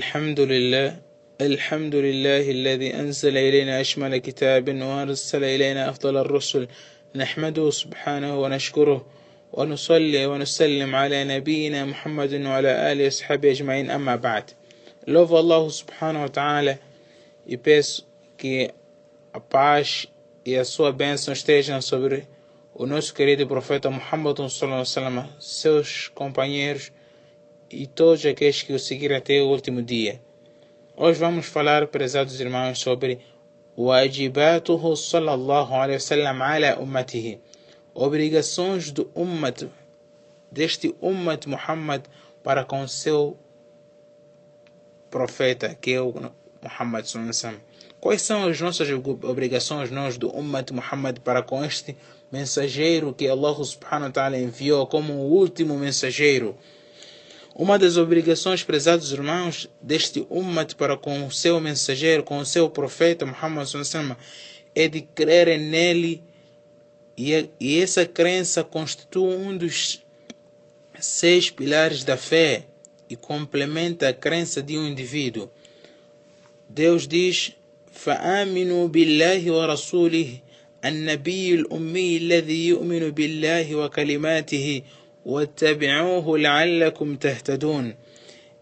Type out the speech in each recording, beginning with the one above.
الحمد لله الحمد لله الذي أنزل إلينا أشمل كتاب وأرسل إلينا أفضل الرسل. نحمده سبحانه ونشكره ونصلي ونسلم على نبينا محمد وعلى آله وصحبه أجمعين. أما بعد لوف الله سبحانه وتعالى يبس كي أباش يسوع بين سنشتيجن صبري ونسكريد بروفيت محمد صلى الله عليه وسلم سوش كومبانيرش e todos aqueles que o seguiram até o último dia. Hoje vamos falar, prezados irmãos, sobre wajibatuhu sallallahu alaihi wasallam ala ummatihi, obrigações do ummat, deste ummat Muhammad para com seu profeta, que é o Muhammad sallallahu. Quais são as nossas obrigações, nós, do ummat Muhammad, para com este mensageiro que Allah subhanahu wa ta'ala enviou como o último mensageiro? Uma das obrigações, prezados irmãos, deste ummat para com o seu mensageiro, com o seu profeta Muhammad sallam, é de crer nele e, e essa crença constitui um dos seis pilares da fé e complementa a crença de um indivíduo. Deus diz: فآمنوا بالله ورسوله النبي الأمي الذي يؤمن بالله وكلماته واتبعوه لعلكم تهتدون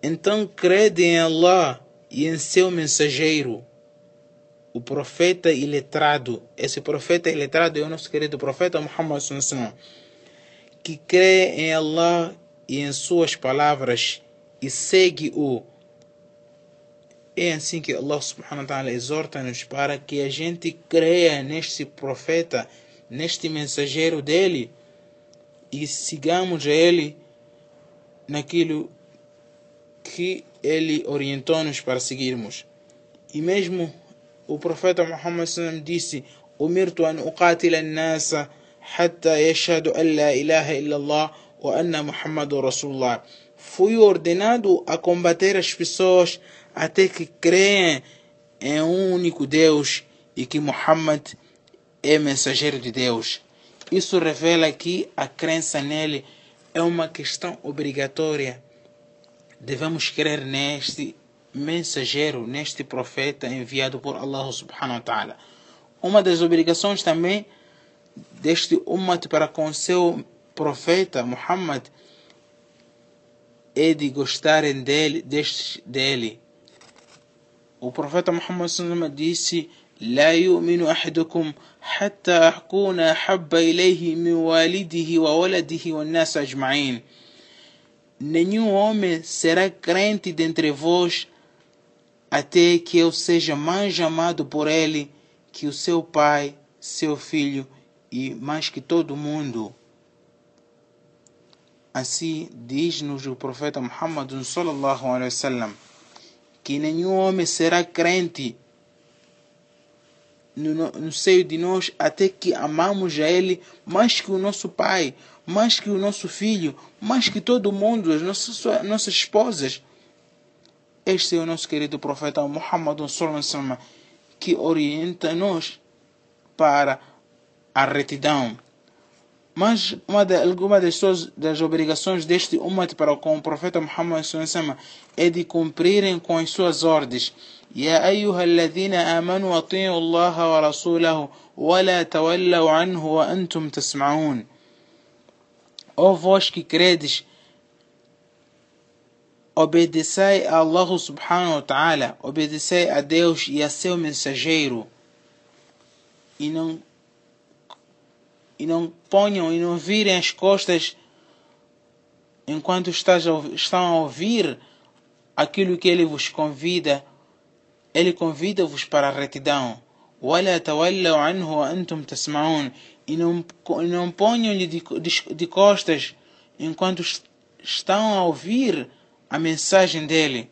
Então crede em Allah e em seu mensageiro, o profeta iletrado. Esse profeta iletrado é o nosso querido profeta Muhammad sallallahu que crê em Allah e em suas palavras e segue-o. É assim que Allah subhanahu wa ta'ala exorta-nos para que a gente creia neste profeta, neste mensageiro dele e sigamos a ele naquilo que ele orientou-nos para seguirmos. E mesmo o profeta Muhammad sallam disse: "Umirtu an uqatila an-nasa hatta yashhadu an la ilaha illa Allah wa anna Muhammadur Rasulullah." Fui ordenado a combater as pessoas até que creem em um único Deus e que Muhammad é mensageiro de Deus. Isso revela que a crença nele é uma questão obrigatória. Devemos crer neste mensageiro, neste profeta enviado por Allah subhanahu wa ta'ala. Uma das obrigações também deste ummat para com seu profeta Muhammad é de gostarem dele, deste, dele. O profeta Muhammad disse: لا يؤمن أحدكم حتى أكون أحب إليه من والده وولده والناس أجمعين. Nenhum homem será crente dentre vós até que eu seja mais amado por ele que o seu pai, seu filho e mais que todo mundo. Assim diz-nos o profeta Muhammad sallallahu alaihi wasallam que nenhum homem será crente no, no seio de nós até que amamos a Ele mais que o nosso pai, mais que o nosso filho, mais que todo mundo, as nossas, nossas esposas. Este é o nosso querido profeta Muhammad que orienta-nos para a retidão. Mas uma de, alguma das, suas, das obrigações deste umat para com o profeta Muhammad sallallahu é de cumprirem com as suas ordens. يا أيها الذين آمنوا أطيعوا الله ورسوله ولا تولوا عنه وأنتم تسمعون Ó vós que credes, obedecei a Allah subhanahu wa ta'ala, obedecei a Deus e a seu mensageiro, e não, e não ponham e não virem as costas enquanto estão a ouvir aquilo que ele vos convida ele convida-vos para a retidão. ولا تولوا عنه وأنتم تسمعون e não, não ponham-lhe de, de, de costas enquanto estão a ouvir a mensagem dele.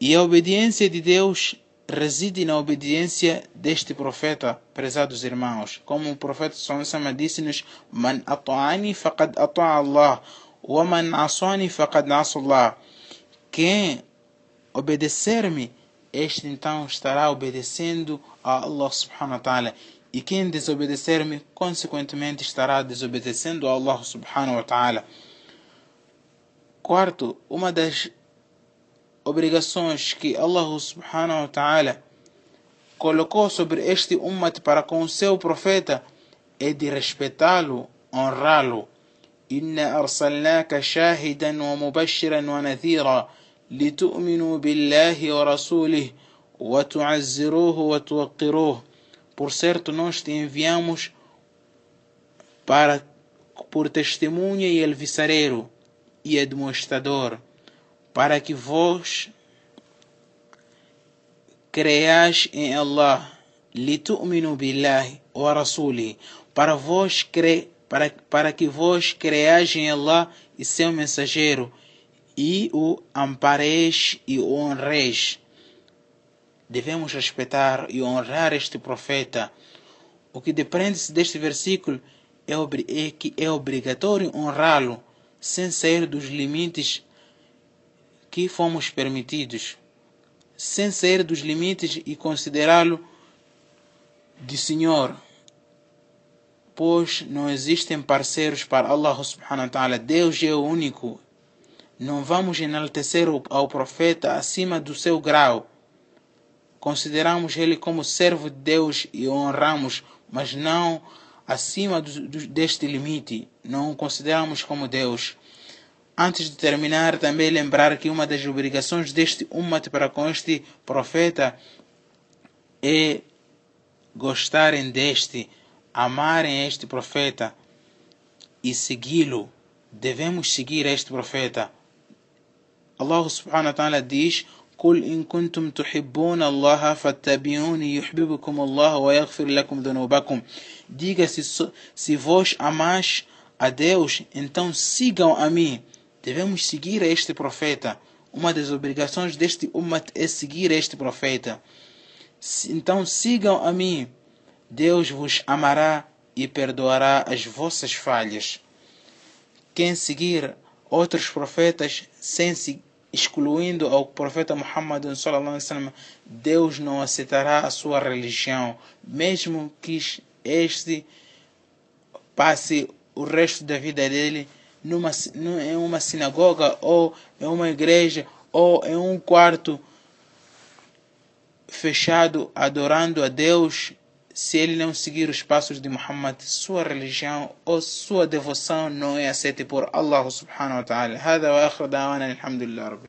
E a obediência de Deus reside na obediência deste profeta, prezados irmãos. Como o profeta Sallallahu disse-nos: Man ata'ani faqad ata'a Allah, wa man asani faqad Allah. Quem obedecer-me, este então estará obedecendo a Allah subhanahu wa ta'ala. E quem desobedecer-me, consequentemente estará desobedecendo a Allah subhanahu wa ta'ala. Quarto, uma das obrigações que Allah subhanahu wa ta'ala colocou sobre este umat para com o seu profeta é de respeitá-lo, honrá-lo. Inna arsalnaka shahidan wa mubashiran wa nadhira litu'minu billahi wa rasulih wa tu'azziruhu wa tuwaqqiruh. Por certo, nós te enviamos para por testemunha e alviçareiro e demonstrador para que vós creias em Allah, litu'minu billahi wa rasuli, para vós cre, para, para que vós creias em Allah e seu mensageiro, e o ampareis e o honreis. Devemos respeitar e honrar este profeta. O que depende-se deste versículo é, é que é obrigatório honrá-lo sem sair dos limites que fomos permitidos, sem sair dos limites e considerá-lo de Senhor, pois não existem parceiros para Allah subhanahu wa ta'ala. Deus é o único. Não vamos enaltecer ao profeta acima do seu grau. Consideramos ele como servo de Deus e o honramos, mas não acima do, do, deste limite, não o consideramos como Deus. Antes de terminar, também lembrar que uma das obrigações deste umat para com este profeta é gostarem deste, amarem este profeta e segui-lo. Devemos seguir este profeta. Allah subhanahu wa ta'ala diz قل إن كنتم تحبون الله فاتبعوني يحببكم الله ويغفر لكم ذنوبكم Diga se, se vós amais a Deus, então sigam a mim. Devemos seguir este profeta. Uma das obrigações deste umat é seguir este profeta. Então sigam a mim. Deus vos amará e perdoará as vossas falhas. Quem seguir outros profetas sem seguir excluindo ao profeta Muhammad Deus não aceitará a sua religião, mesmo que este passe o resto da vida dele numa, em uma sinagoga ou em uma igreja ou em um quarto fechado adorando a Deus se ele não seguir os passos de Muhammad, sua religião ou sua devoção não é aceita por Allah subhanahu wa ta'ala. هذا وآخر دعوانا الحمد لله رب